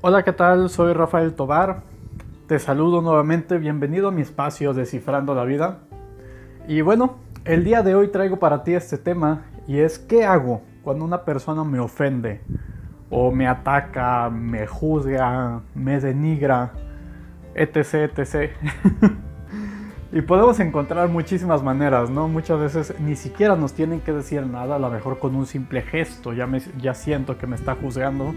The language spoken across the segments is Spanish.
Hola, ¿qué tal? Soy Rafael Tobar. Te saludo nuevamente. Bienvenido a mi espacio Descifrando la Vida. Y bueno, el día de hoy traigo para ti este tema y es ¿qué hago cuando una persona me ofende? O me ataca, me juzga, me denigra, etc, etc. y podemos encontrar muchísimas maneras, ¿no? Muchas veces ni siquiera nos tienen que decir nada, a lo mejor con un simple gesto ya, me, ya siento que me está juzgando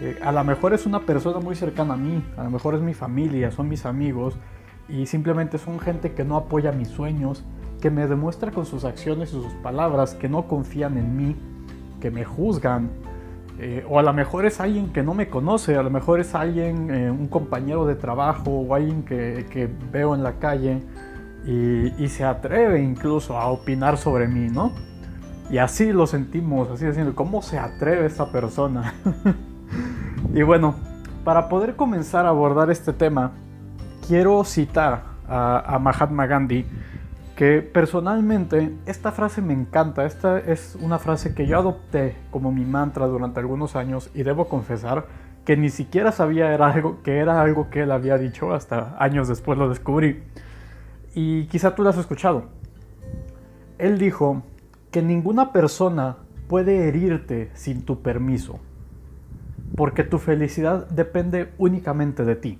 eh, a lo mejor es una persona muy cercana a mí, a lo mejor es mi familia, son mis amigos y simplemente son gente que no apoya mis sueños, que me demuestra con sus acciones y sus palabras que no confían en mí, que me juzgan. Eh, o a lo mejor es alguien que no me conoce, a lo mejor es alguien, eh, un compañero de trabajo o alguien que, veo en la calle y, y, se atreve incluso a opinar sobre mí, ¿no? Y así lo sentimos, así diciendo, ¿cómo se atreve esta persona? Y bueno, para poder comenzar a abordar este tema, quiero citar a, Mahatma Gandhi, que personalmente esta frase me encanta, esta es una frase que yo adopté como mi mantra durante algunos años y debo confesar que ni siquiera sabía que era algo que él había dicho, hasta años después lo descubrí. Y quizá tú lo has escuchado. Él dijo que ninguna persona puede herirte sin tu permiso porque tu felicidad depende únicamente de ti.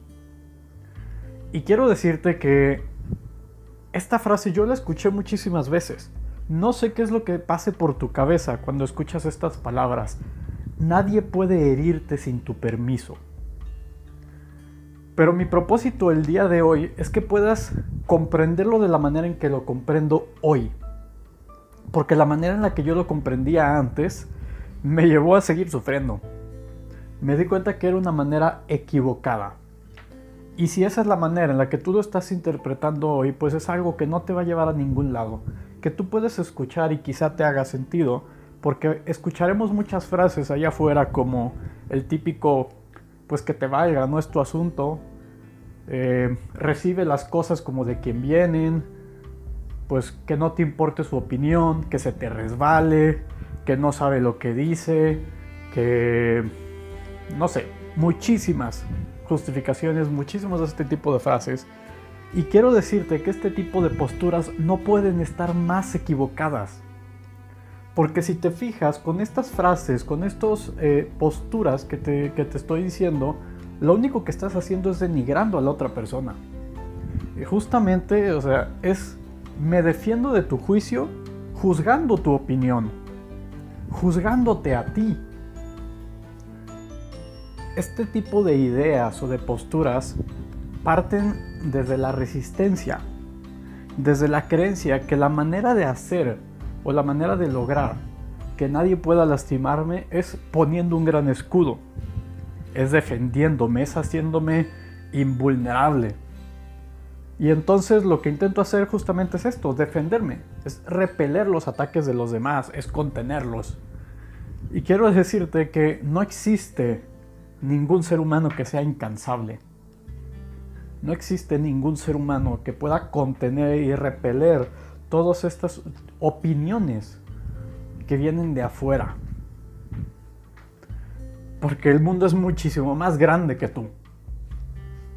Y quiero decirte que esta frase yo la escuché muchísimas veces. No sé qué es lo que pase por tu cabeza cuando escuchas estas palabras. Nadie puede herirte sin tu permiso. Pero mi propósito el día de hoy es que puedas comprenderlo de la manera en que lo comprendo hoy. Porque la manera en la que yo lo comprendía antes me llevó a seguir sufriendo me di cuenta que era una manera equivocada. Y si esa es la manera en la que tú lo estás interpretando hoy, pues es algo que no te va a llevar a ningún lado, que tú puedes escuchar y quizá te haga sentido, porque escucharemos muchas frases allá afuera como el típico, pues que te valga, no es tu asunto, eh, recibe las cosas como de quien vienen, pues que no te importe su opinión, que se te resbale, que no sabe lo que dice, que no sé, muchísimas justificaciones, muchísimos de este tipo de frases. Y quiero decirte que este tipo de posturas no pueden estar más equivocadas. Porque si te fijas con estas frases, con estas eh, posturas que te, que te estoy diciendo, lo único que estás haciendo es denigrando a la otra persona. Y justamente, o sea, es me defiendo de tu juicio juzgando tu opinión, juzgándote a ti, este tipo de ideas o de posturas parten desde la resistencia, desde la creencia que la manera de hacer o la manera de lograr que nadie pueda lastimarme es poniendo un gran escudo, es defendiéndome, es haciéndome invulnerable. Y entonces lo que intento hacer justamente es esto, defenderme, es repeler los ataques de los demás, es contenerlos. Y quiero decirte que no existe ningún ser humano que sea incansable. No existe ningún ser humano que pueda contener y repeler todas estas opiniones que vienen de afuera. Porque el mundo es muchísimo más grande que tú.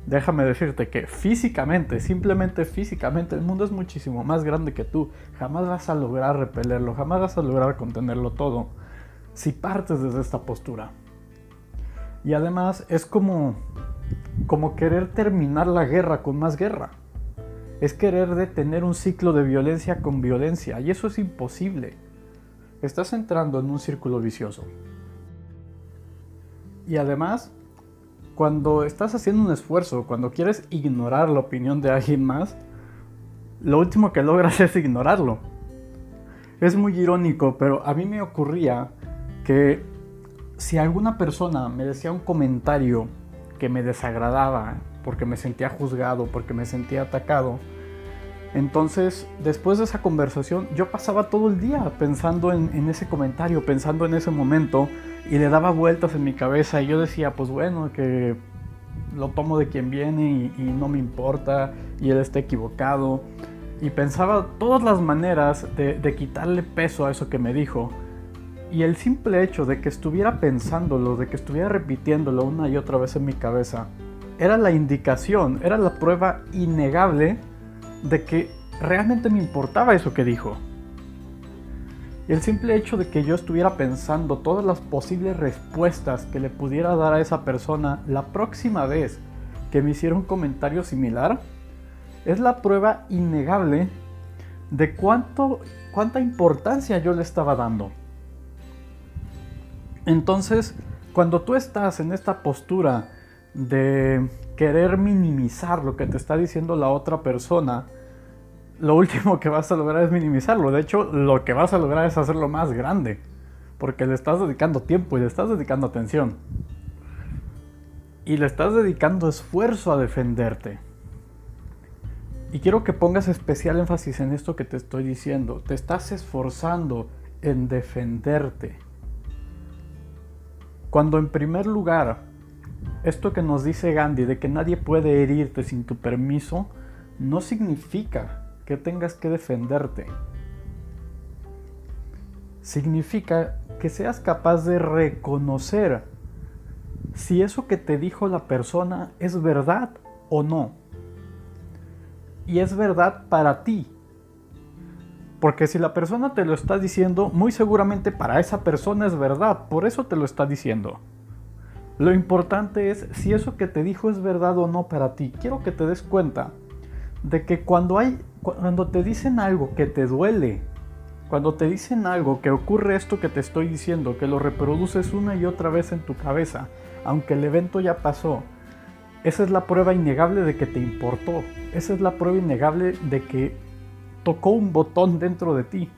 Déjame decirte que físicamente, simplemente físicamente, el mundo es muchísimo más grande que tú. Jamás vas a lograr repelerlo, jamás vas a lograr contenerlo todo si partes desde esta postura. Y además es como, como querer terminar la guerra con más guerra. Es querer detener un ciclo de violencia con violencia. Y eso es imposible. Estás entrando en un círculo vicioso. Y además, cuando estás haciendo un esfuerzo, cuando quieres ignorar la opinión de alguien más, lo último que logras es ignorarlo. Es muy irónico, pero a mí me ocurría que si alguna persona me decía un comentario que me desagradaba, porque me sentía juzgado, porque me sentía atacado, entonces después de esa conversación yo pasaba todo el día pensando en, ese comentario, pensando en ese momento y le daba vueltas en mi cabeza y yo decía, pues bueno, que lo tomo de quien viene y, no me importa y él está equivocado. Y pensaba todas las maneras de quitarle peso a eso que me dijo Y el simple hecho de que estuviera pensándolo, de que estuviera repitiéndolo una y otra vez en mi cabeza, era la indicación, era la prueba innegable de que realmente me importaba eso que dijo. Y el simple hecho de que yo estuviera pensando todas las posibles respuestas que le pudiera dar a esa persona la próxima vez que me hiciera un comentario similar, es la prueba innegable de cuánto, cuánta importancia yo le estaba dando. Entonces, cuando tú estás en esta postura de querer minimizar lo que te está diciendo la otra persona, lo último que vas a lograr es minimizarlo. De hecho, lo que vas a lograr es hacerlo más grande. Porque le estás dedicando tiempo y le estás dedicando atención. Y le estás dedicando esfuerzo a defenderte. Y quiero que pongas especial énfasis en esto que te estoy diciendo. Te estás esforzando en defenderte. Cuando en primer lugar, esto que nos dice Gandhi de que nadie puede herirte sin tu permiso, no significa que tengas que defenderte. Significa que seas capaz de reconocer si eso que te dijo la persona es verdad o no. Y es verdad para ti. Porque si la persona te lo está diciendo, muy seguramente para esa persona es verdad, por eso te lo está diciendo. Lo importante es si eso que te dijo es verdad o no para ti. Quiero que te des cuenta de que cuando hay cuando te dicen algo que te duele, cuando te dicen algo que ocurre esto que te estoy diciendo, que lo reproduces una y otra vez en tu cabeza, aunque el evento ya pasó, esa es la prueba innegable de que te importó. Esa es la prueba innegable de que tocó un botón dentro de ti.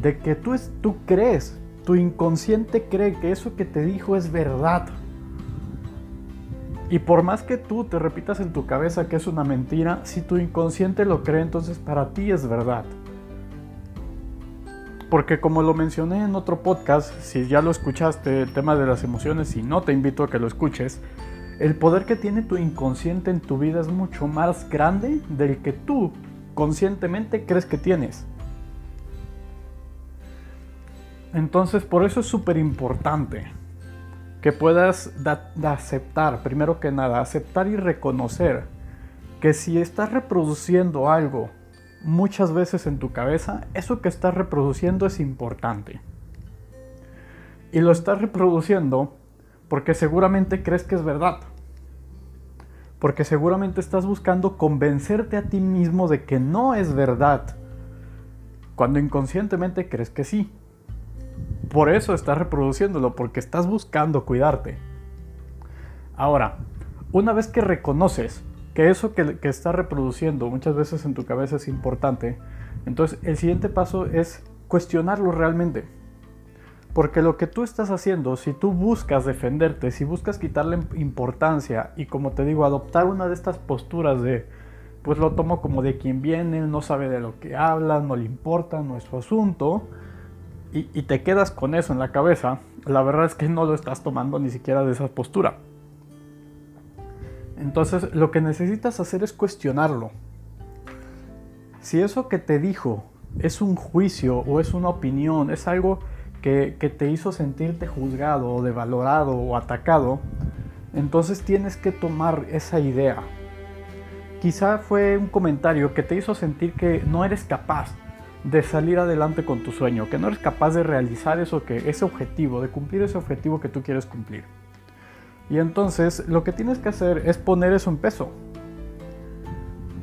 De que tú, es, tú crees, tu inconsciente cree que eso que te dijo es verdad. Y por más que tú te repitas en tu cabeza que es una mentira, si tu inconsciente lo cree, entonces para ti es verdad. Porque como lo mencioné en otro podcast, si ya lo escuchaste, el tema de las emociones, y no te invito a que lo escuches, el poder que tiene tu inconsciente en tu vida es mucho más grande del que tú conscientemente crees que tienes. Entonces por eso es súper importante que puedas aceptar, primero que nada, aceptar y reconocer que si estás reproduciendo algo muchas veces en tu cabeza, eso que estás reproduciendo es importante. Y lo estás reproduciendo porque seguramente crees que es verdad porque seguramente estás buscando convencerte a ti mismo de que no es verdad, cuando inconscientemente crees que sí. Por eso estás reproduciéndolo, porque estás buscando cuidarte. Ahora, una vez que reconoces que eso que, estás reproduciendo muchas veces en tu cabeza es importante, entonces el siguiente paso es cuestionarlo realmente. Porque lo que tú estás haciendo, si tú buscas defenderte, si buscas quitarle importancia y como te digo, adoptar una de estas posturas de, pues lo tomo como de quien viene, no sabe de lo que habla, no le importa, no es su asunto, y, y te quedas con eso en la cabeza, la verdad es que no lo estás tomando ni siquiera de esa postura. Entonces lo que necesitas hacer es cuestionarlo. Si eso que te dijo es un juicio o es una opinión, es algo que, te hizo sentirte juzgado o devalorado o atacado, entonces tienes que tomar esa idea. Quizá fue un comentario que te hizo sentir que no eres capaz de salir adelante con tu sueño, que no eres capaz de realizar eso que ese objetivo, de cumplir ese objetivo que tú quieres cumplir. Y entonces lo que tienes que hacer es poner eso en peso.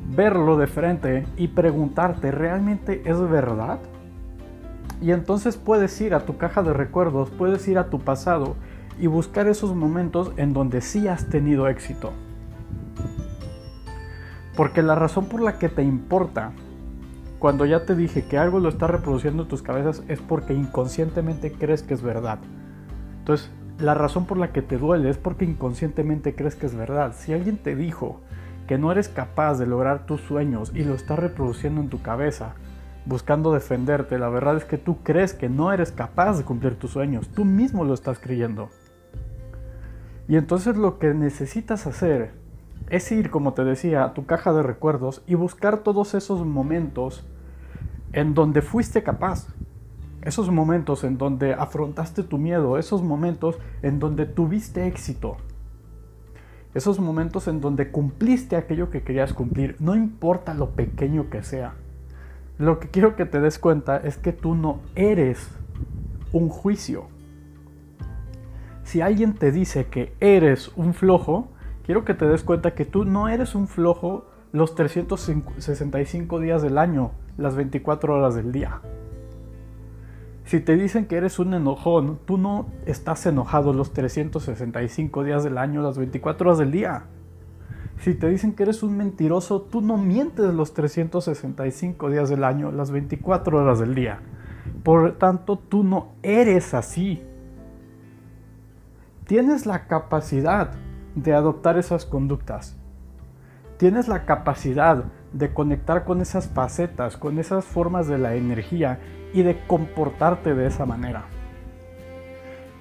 Verlo de frente y preguntarte, ¿realmente es verdad? Y entonces puedes ir a tu caja de recuerdos, puedes ir a tu pasado y buscar esos momentos en donde sí has tenido éxito. Porque la razón por la que te importa, cuando ya te dije que algo lo está reproduciendo en tus cabezas, es porque inconscientemente crees que es verdad. Entonces, la razón por la que te duele es porque inconscientemente crees que es verdad. Si alguien te dijo que no eres capaz de lograr tus sueños y lo está reproduciendo en tu cabeza, buscando defenderte, la verdad es que tú crees que no eres capaz de cumplir tus sueños, tú mismo lo estás creyendo. Y entonces lo que necesitas hacer es ir, como te decía, a tu caja de recuerdos y buscar todos esos momentos en donde fuiste capaz. esos momentos en donde afrontaste tu miedo, esos momentos en donde tuviste éxito, esos momentos en donde cumpliste aquello que querías cumplir, no importa lo pequeño que sea. Lo que quiero que te des cuenta es que tú no eres un juicio. Si alguien te dice que eres un flojo, quiero que te des cuenta que tú no eres un flojo los 365 días del año, las 24 horas del día. Si te dicen que eres un enojón, tú no estás enojado los 365 días del año, las 24 horas del día. Si te dicen que eres un mentiroso, tú no mientes los 365 días del año, las 24 horas del día. Por tanto, tú no eres así. Tienes la capacidad de adoptar esas conductas. Tienes la capacidad de conectar con esas facetas, con esas formas de la energía y de comportarte de esa manera.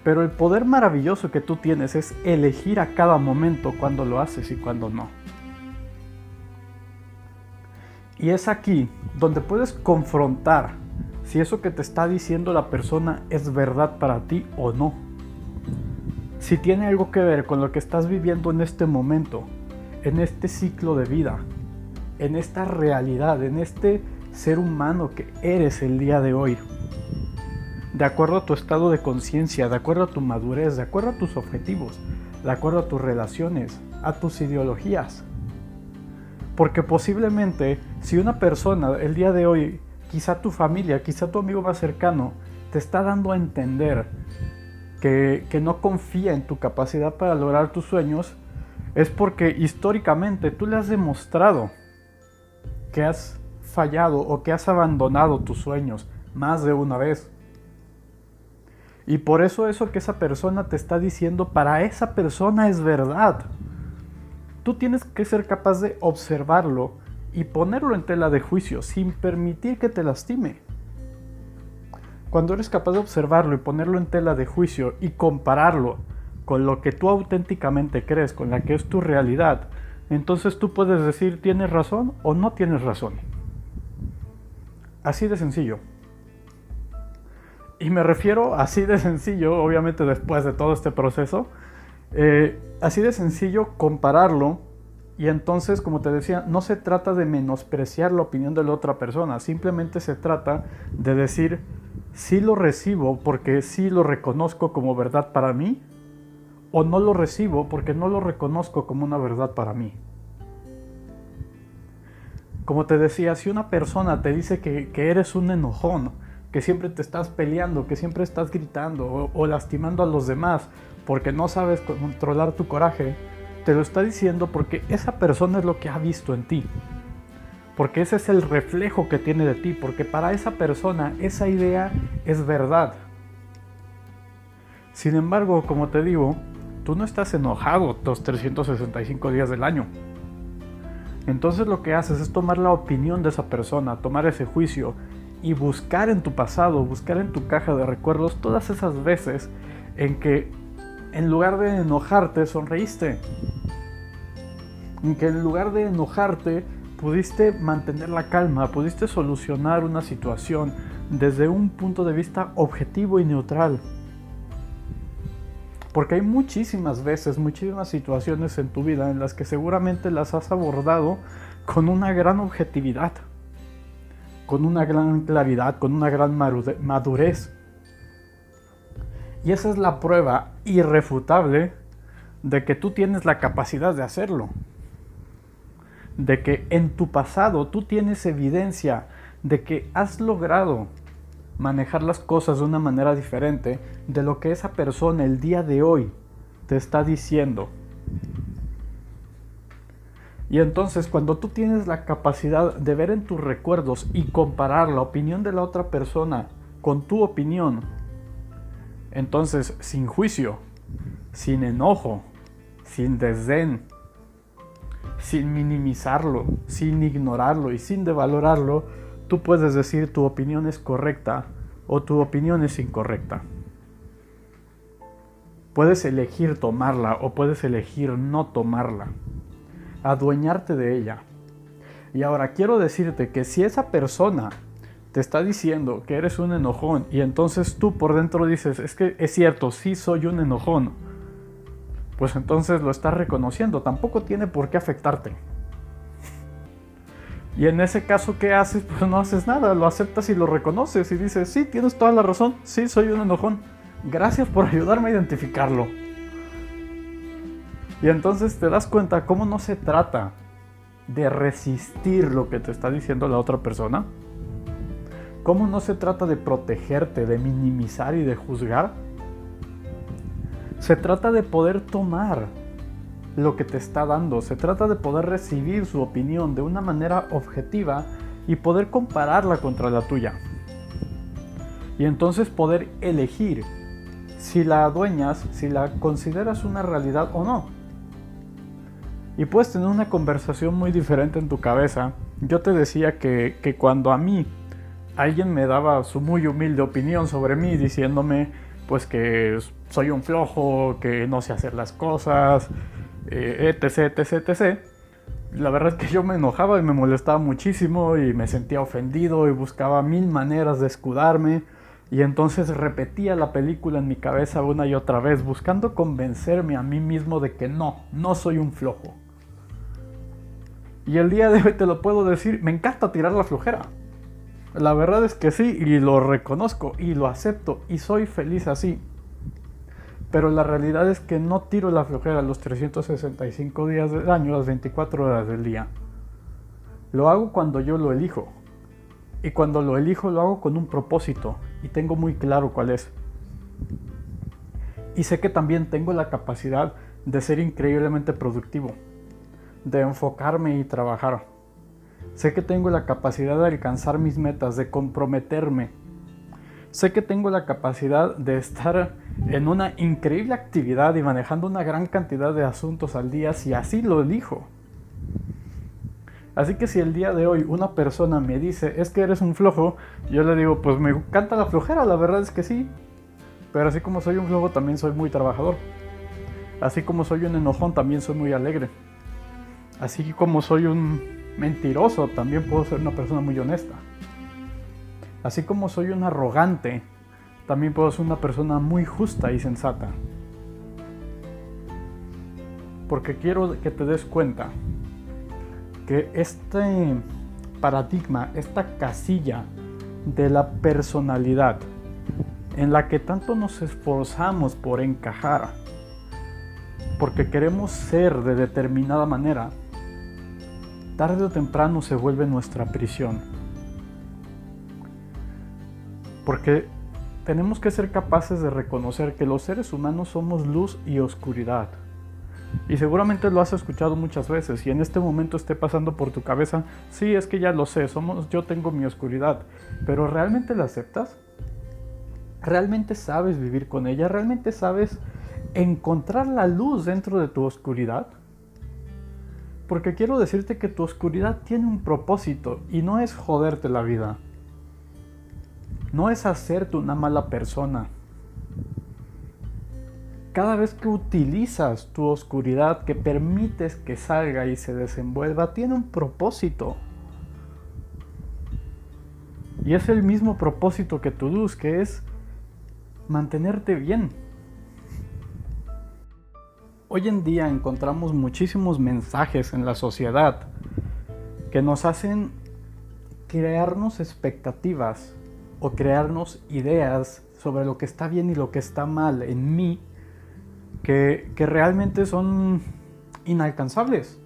Pero el poder maravilloso que tú tienes es elegir a cada momento cuando lo haces y cuando no. Y es aquí donde puedes confrontar si eso que te está diciendo la persona es verdad para ti o no. Si tiene algo que ver con lo que estás viviendo en este momento, en este ciclo de vida, en esta realidad, en este ser humano que eres el día de hoy. De acuerdo a tu estado de conciencia, de acuerdo a tu madurez, de acuerdo a tus objetivos, de acuerdo a tus relaciones, a tus ideologías. Porque posiblemente si una persona el día de hoy, quizá tu familia, quizá tu amigo más cercano, te está dando a entender que, que no confía en tu capacidad para lograr tus sueños, es porque históricamente tú le has demostrado que has fallado o que has abandonado tus sueños más de una vez. Y por eso eso que esa persona te está diciendo para esa persona es verdad. Tú tienes que ser capaz de observarlo y ponerlo en tela de juicio sin permitir que te lastime. Cuando eres capaz de observarlo y ponerlo en tela de juicio y compararlo con lo que tú auténticamente crees, con la que es tu realidad, entonces tú puedes decir tienes razón o no tienes razón. Así de sencillo. Y me refiero así de sencillo, obviamente después de todo este proceso, eh, así de sencillo compararlo y entonces, como te decía, no se trata de menospreciar la opinión de la otra persona, simplemente se trata de decir, sí lo recibo porque sí lo reconozco como verdad para mí, o no lo recibo porque no lo reconozco como una verdad para mí. Como te decía, si una persona te dice que, eres un enojón, que siempre te estás peleando, que siempre estás gritando o, lastimando a los demás porque no sabes controlar tu coraje, te lo está diciendo porque esa persona es lo que ha visto en ti. Porque ese es el reflejo que tiene de ti, porque para esa persona esa idea es verdad. Sin embargo, como te digo, tú no estás enojado los 365 días del año. Entonces lo que haces es tomar la opinión de esa persona, tomar ese juicio y buscar en tu pasado, buscar en tu caja de recuerdos todas esas veces en que en lugar de enojarte sonreíste. En que en lugar de enojarte pudiste mantener la calma, pudiste solucionar una situación desde un punto de vista objetivo y neutral. Porque hay muchísimas veces, muchísimas situaciones en tu vida en las que seguramente las has abordado con una gran objetividad, con una gran claridad, con una gran madurez. Y esa es la prueba irrefutable de que tú tienes la capacidad de hacerlo. De que en tu pasado tú tienes evidencia de que has logrado manejar las cosas de una manera diferente de lo que esa persona el día de hoy te está diciendo. Y entonces cuando tú tienes la capacidad de ver en tus recuerdos y comparar la opinión de la otra persona con tu opinión, entonces sin juicio, sin enojo, sin desdén, sin minimizarlo, sin ignorarlo y sin devalorarlo, tú puedes decir tu opinión es correcta o tu opinión es incorrecta. Puedes elegir tomarla o puedes elegir no tomarla. Adueñarte de ella. Y ahora quiero decirte que si esa persona te está diciendo que eres un enojón y entonces tú por dentro dices, es que es cierto, sí soy un enojón, pues entonces lo estás reconociendo, tampoco tiene por qué afectarte. Y en ese caso, ¿qué haces? Pues no haces nada, lo aceptas y lo reconoces y dices, sí, tienes toda la razón, sí, soy un enojón. Gracias por ayudarme a identificarlo. Y entonces te das cuenta cómo no se trata de resistir lo que te está diciendo la otra persona. Cómo no se trata de protegerte, de minimizar y de juzgar. Se trata de poder tomar lo que te está dando. Se trata de poder recibir su opinión de una manera objetiva y poder compararla contra la tuya. Y entonces poder elegir si la adueñas, si la consideras una realidad o no. Y puedes tener una conversación muy diferente en tu cabeza. Yo te decía que, que cuando a mí alguien me daba su muy humilde opinión sobre mí diciéndome pues que soy un flojo, que no sé hacer las cosas, etc, etc, etc. La verdad es que yo me enojaba y me molestaba muchísimo y me sentía ofendido y buscaba mil maneras de escudarme y entonces repetía la película en mi cabeza una y otra vez buscando convencerme a mí mismo de que no, no soy un flojo. Y el día de hoy te lo puedo decir, me encanta tirar la flojera. La verdad es que sí, y lo reconozco y lo acepto y soy feliz así. Pero la realidad es que no tiro la flojera los 365 días del año, las 24 horas del día. Lo hago cuando yo lo elijo. Y cuando lo elijo lo hago con un propósito y tengo muy claro cuál es. Y sé que también tengo la capacidad de ser increíblemente productivo, de enfocarme y trabajar. Sé que tengo la capacidad de alcanzar mis metas, de comprometerme. Sé que tengo la capacidad de estar en una increíble actividad y manejando una gran cantidad de asuntos al día si así lo elijo. Así que si el día de hoy una persona me dice, es que eres un flojo, yo le digo, pues me encanta la flojera, la verdad es que sí. Pero así como soy un flojo, también soy muy trabajador. Así como soy un enojón, también soy muy alegre. Así como soy un mentiroso, también puedo ser una persona muy honesta. Así como soy un arrogante, también puedo ser una persona muy justa y sensata. Porque quiero que te des cuenta que este paradigma, esta casilla de la personalidad en la que tanto nos esforzamos por encajar, porque queremos ser de determinada manera, tarde o temprano se vuelve nuestra prisión. Porque tenemos que ser capaces de reconocer que los seres humanos somos luz y oscuridad. Y seguramente lo has escuchado muchas veces y en este momento esté pasando por tu cabeza, sí, es que ya lo sé, somos yo tengo mi oscuridad, pero ¿realmente la aceptas? ¿Realmente sabes vivir con ella? ¿Realmente sabes encontrar la luz dentro de tu oscuridad? Porque quiero decirte que tu oscuridad tiene un propósito y no es joderte la vida. No es hacerte una mala persona. Cada vez que utilizas tu oscuridad, que permites que salga y se desenvuelva, tiene un propósito. Y es el mismo propósito que tu luz, que es mantenerte bien. Hoy en día encontramos muchísimos mensajes en la sociedad que nos hacen crearnos expectativas o crearnos ideas sobre lo que está bien y lo que está mal en mí que, realmente son inalcanzables.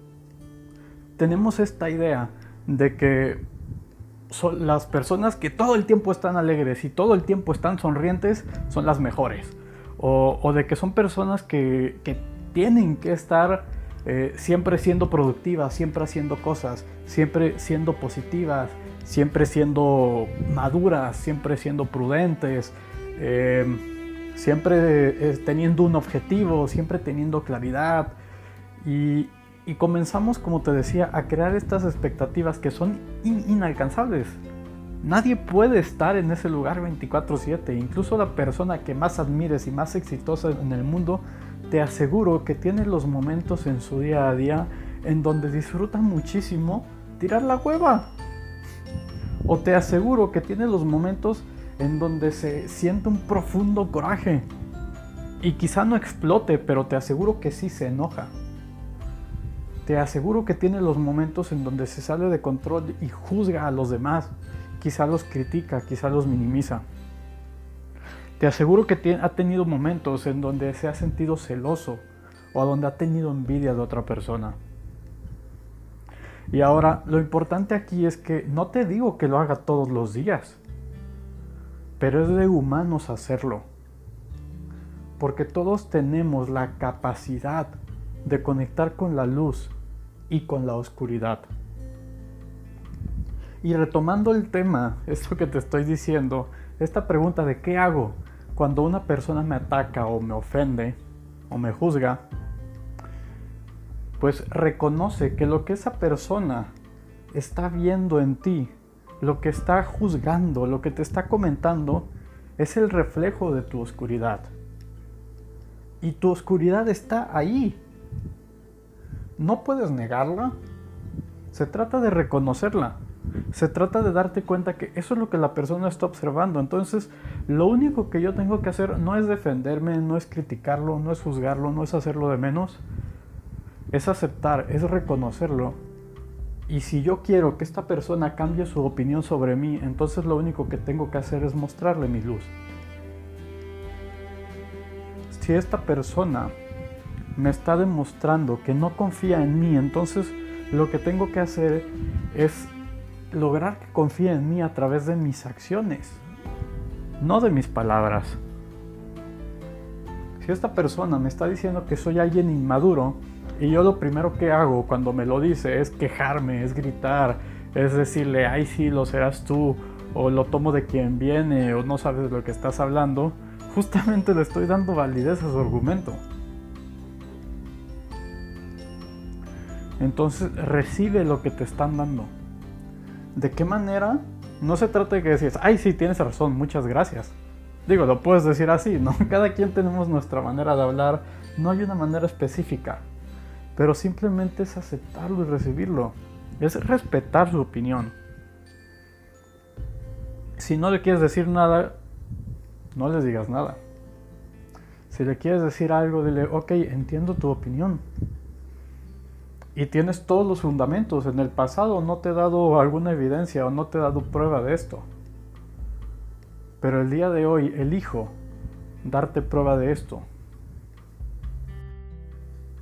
Tenemos esta idea de que son las personas que todo el tiempo están alegres y todo el tiempo están sonrientes son las mejores. O, de que son personas que, que tienen que estar eh, siempre siendo productivas, siempre haciendo cosas, siempre siendo positivas, siempre siendo maduras, siempre siendo prudentes, eh, siempre eh, teniendo un objetivo, siempre teniendo claridad. Y, comenzamos, como te decía, a crear estas expectativas que son inalcanzables. Nadie puede estar en ese lugar 24/7. Incluso la persona que más admires y más exitosa en el mundo te aseguro que tiene los momentos en su día a día en donde disfruta muchísimo tirar la hueva. O te aseguro que tiene los momentos en donde se siente un profundo coraje. Y quizá no explote, pero te aseguro que sí se enoja. Te aseguro que tiene los momentos en donde se sale de control y juzga a los demás. Quizá los critica, quizá los minimiza. Te aseguro que ha tenido momentos en donde se ha sentido celoso o donde ha tenido envidia de otra persona. Y ahora, lo importante aquí es que no te digo que lo haga todos los días, pero es de humanos hacerlo. Porque todos tenemos la capacidad de conectar con la luz y con la oscuridad. Y retomando el tema, esto que te estoy diciendo, esta pregunta de qué hago cuando una persona me ataca o me ofende o me juzga, pues reconoce que lo que esa persona está viendo en ti, lo que está juzgando, lo que te está comentando, es el reflejo de tu oscuridad. Y tu oscuridad está ahí. No puedes negarla. Se trata de reconocerla. Se trata de darte cuenta que eso es lo que la persona está observando. Entonces, lo único que yo tengo que hacer no es defenderme, no es criticarlo, no es juzgarlo, no es hacerlo de menos es aceptar, es reconocerlo. Y si yo quiero que esta persona cambie su opinión sobre mí, entonces lo único que tengo que hacer es mostrarle mi luz. Si esta persona me está demostrando que no confía en mí, entonces lo que tengo que hacer es lograr que confíe en mí a través de mis acciones, no de mis palabras. Si esta persona me está diciendo que soy alguien inmaduro, y yo lo primero que hago cuando me lo dice es quejarme, es gritar, es decirle, ay sí, lo serás tú, o lo tomo de quien viene, o no sabes de lo que estás hablando, justamente le estoy dando validez a su argumento. Entonces recibe lo que te están dando. ¿De qué manera? No se trata de que decís, ay sí, tienes razón, muchas gracias. Digo, lo puedes decir así, ¿no? Cada quien tenemos nuestra manera de hablar, no hay una manera específica pero simplemente es aceptarlo y recibirlo. Es respetar su opinión. Si no le quieres decir nada, no le digas nada. Si le quieres decir algo, dile, ok, entiendo tu opinión. Y tienes todos los fundamentos. En el pasado no te he dado alguna evidencia o no te he dado prueba de esto. Pero el día de hoy elijo darte prueba de esto.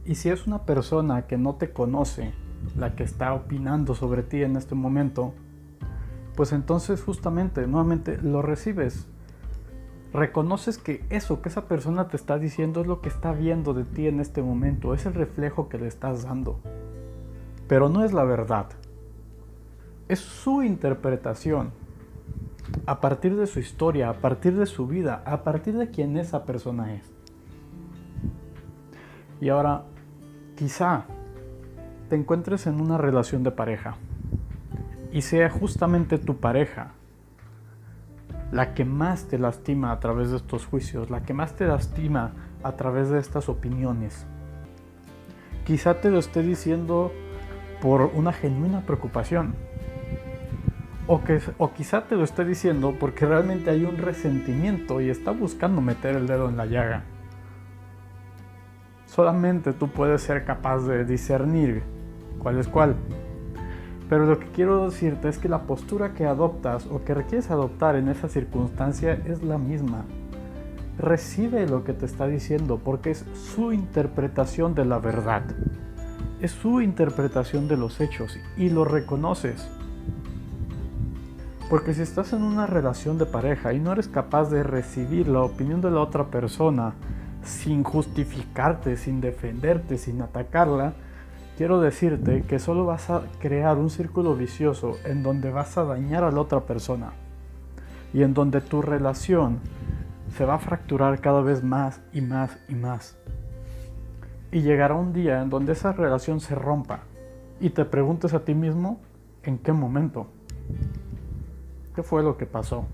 Y si es una persona que no te conoce, la que está opinando sobre ti en este momento, pues entonces justamente, nuevamente, lo recibes. Reconoces que eso que esa persona te está diciendo es lo que está viendo de ti en este momento, es el reflejo que le estás dando. Pero no es la verdad. Es su interpretación. A partir de su historia, a partir de su vida, a partir de quién esa persona es. Y ahora, Quizá te encuentres en una relación de pareja y sea justamente tu pareja la que más te lastima a través de estos juicios, la que más te lastima a través de estas opiniones. Quizá te lo esté diciendo por una genuina preocupación. O, que, o quizá te lo esté diciendo porque realmente hay un resentimiento y está buscando meter el dedo en la llaga. Solamente tú puedes ser capaz de discernir cuál es cuál. Pero lo que quiero decirte es que la postura que adoptas o que requieres adoptar en esa circunstancia es la misma. Recibe lo que te está diciendo porque es su interpretación de la verdad. Es su interpretación de los hechos y lo reconoces. Porque si estás en una relación de pareja y no eres capaz de recibir la opinión de la otra persona, sin justificarte, sin defenderte, sin atacarla, quiero decirte que solo vas a crear un círculo vicioso en donde vas a dañar a la otra persona y en donde tu relación se va a fracturar cada vez más y más y más. Y llegará un día en donde esa relación se rompa y te preguntes a ti mismo en qué momento. ¿Qué fue lo que pasó?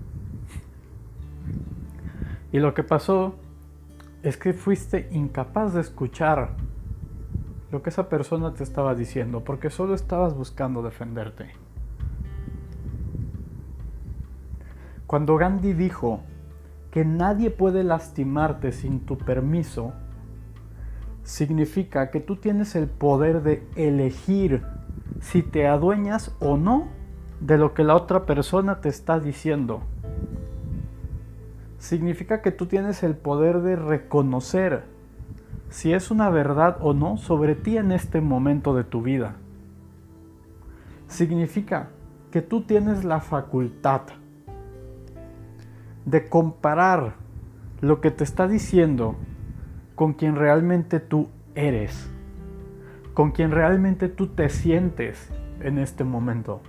Y lo que pasó es que fuiste incapaz de escuchar lo que esa persona te estaba diciendo, porque solo estabas buscando defenderte. Cuando Gandhi dijo que nadie puede lastimarte sin tu permiso, significa que tú tienes el poder de elegir si te adueñas o no de lo que la otra persona te está diciendo. Significa que tú tienes el poder de reconocer si es una verdad o no sobre ti en este momento de tu vida. Significa que tú tienes la facultad de comparar lo que te está diciendo con quien realmente tú eres, con quien realmente tú te sientes en este momento.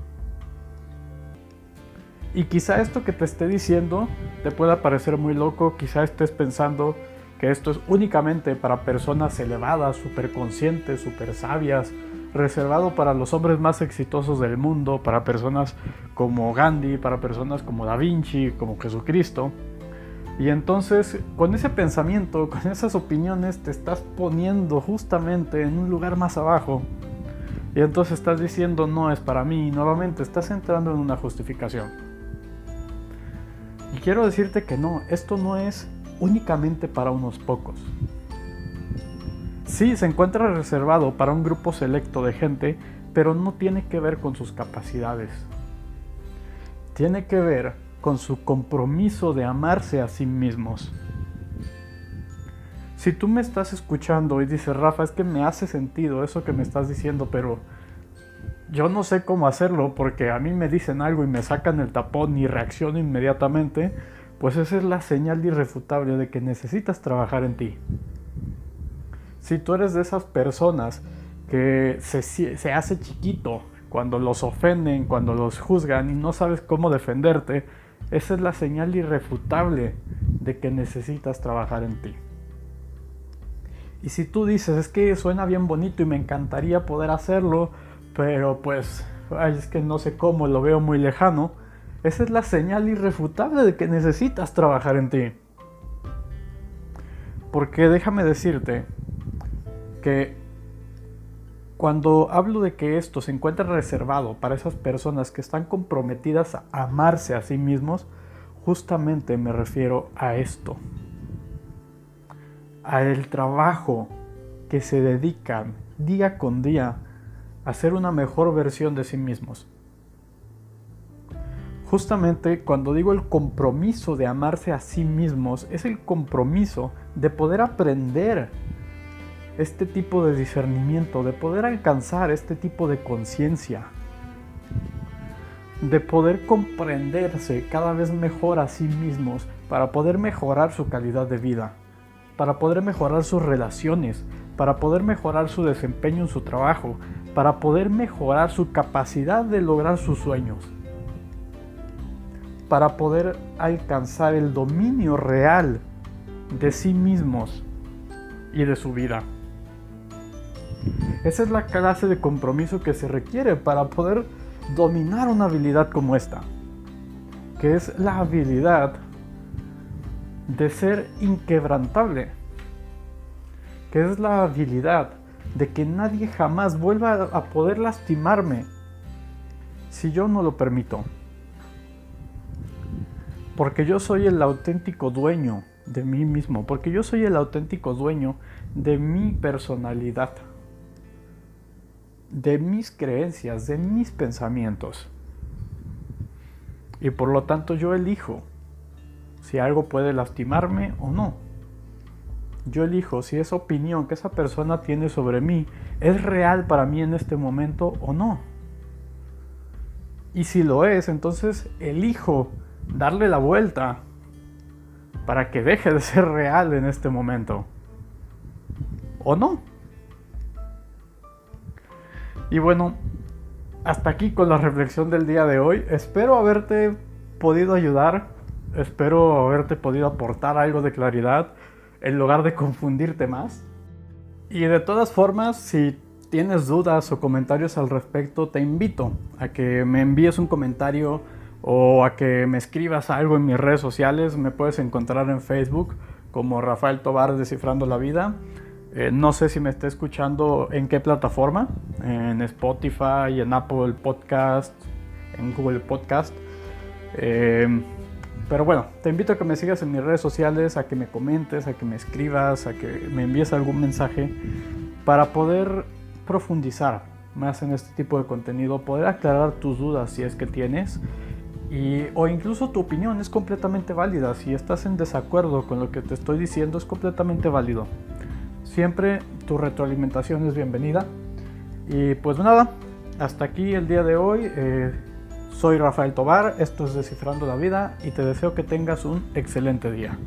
Y quizá esto que te esté diciendo te pueda parecer muy loco, quizá estés pensando que esto es únicamente para personas elevadas, súper conscientes, súper sabias, reservado para los hombres más exitosos del mundo, para personas como Gandhi, para personas como Da Vinci, como Jesucristo. Y entonces con ese pensamiento, con esas opiniones, te estás poniendo justamente en un lugar más abajo. Y entonces estás diciendo no es para mí y nuevamente estás entrando en una justificación. Y quiero decirte que no, esto no es únicamente para unos pocos. Sí, se encuentra reservado para un grupo selecto de gente, pero no tiene que ver con sus capacidades. Tiene que ver con su compromiso de amarse a sí mismos. Si tú me estás escuchando y dices, Rafa, es que me hace sentido eso que me estás diciendo, pero yo no sé cómo hacerlo porque a mí me dicen algo y me sacan el tapón y reacciono inmediatamente, pues esa es la señal irrefutable de que necesitas trabajar en ti. Si tú eres de esas personas que se, se, hace chiquito cuando los ofenden, cuando los juzgan y no sabes cómo defenderte, esa es la señal irrefutable de que necesitas trabajar en ti. Y si tú dices, es que suena bien bonito y me encantaría poder hacerlo, pero pues, es que no sé cómo, lo veo muy lejano, esa es la señal irrefutable de que necesitas trabajar en ti. Porque déjame decirte que cuando hablo de que esto se encuentra reservado para esas personas que están comprometidas a amarse a sí mismos, justamente me refiero a esto. A el trabajo que se dedican día con día a ser una mejor versión de sí mismos Justamente cuando digo el compromiso de amarse a sí mismos, es el compromiso de poder aprender este tipo de discernimiento, de poder alcanzar este tipo de conciencia, de poder comprenderse cada vez mejor a sí mismos para poder mejorar su calidad de vida, para poder mejorar sus relaciones, para poder mejorar su desempeño en su trabajo, para poder mejorar su capacidad de lograr sus sueños para poder alcanzar el dominio real de sí mismos y de su vida. Esa es la clase de compromiso que se requiere para poder dominar una habilidad como esta, que es la habilidad de ser inquebrantable, que es la habilidad de que nadie jamás vuelva a poder lastimarme si yo no lo permito. Porque yo soy el auténtico dueño de mí mismo, porque yo soy el auténtico dueño de mi personalidad, de mis creencias, de mis pensamientos. Y por lo tanto yo elijo si algo puede lastimarme o no. Yo elijo si esa opinión que esa persona tiene sobre mí es real para mí en este momento o no. Y si lo es, entonces elijo darle la vuelta para que deje de ser real en este momento. ¿O no? Y bueno, hasta aquí con la reflexión del día de hoy. Espero haberte podido ayudar. Espero haberte podido aportar algo de claridad en lugar de confundirte más. Y de todas formas, si tienes dudas o comentarios al respecto, te invito a que me envíes un comentario o a que me escribas algo en mis redes sociales. Me puedes encontrar en Facebook como Rafael Tobar Descifrando la Vida. Eh, no sé si me está escuchando en qué plataforma, en Spotify, en Apple Podcast, en Google Podcast. Eh, Pero bueno, te invito a que me sigas en mis redes sociales, a que me comentes, a que me escribas, a que me envíes algún mensaje para poder profundizar más en este tipo de contenido, poder aclarar tus dudas si es que tienes y, o incluso tu opinión es completamente válida. Si estás en desacuerdo con lo que te estoy diciendo es completamente válido. Siempre tu retroalimentación es bienvenida. Y pues nada, hasta aquí el día de hoy. Eh, soy Rafael Tobar, esto es Descifrando la Vida y te deseo que tengas un excelente día.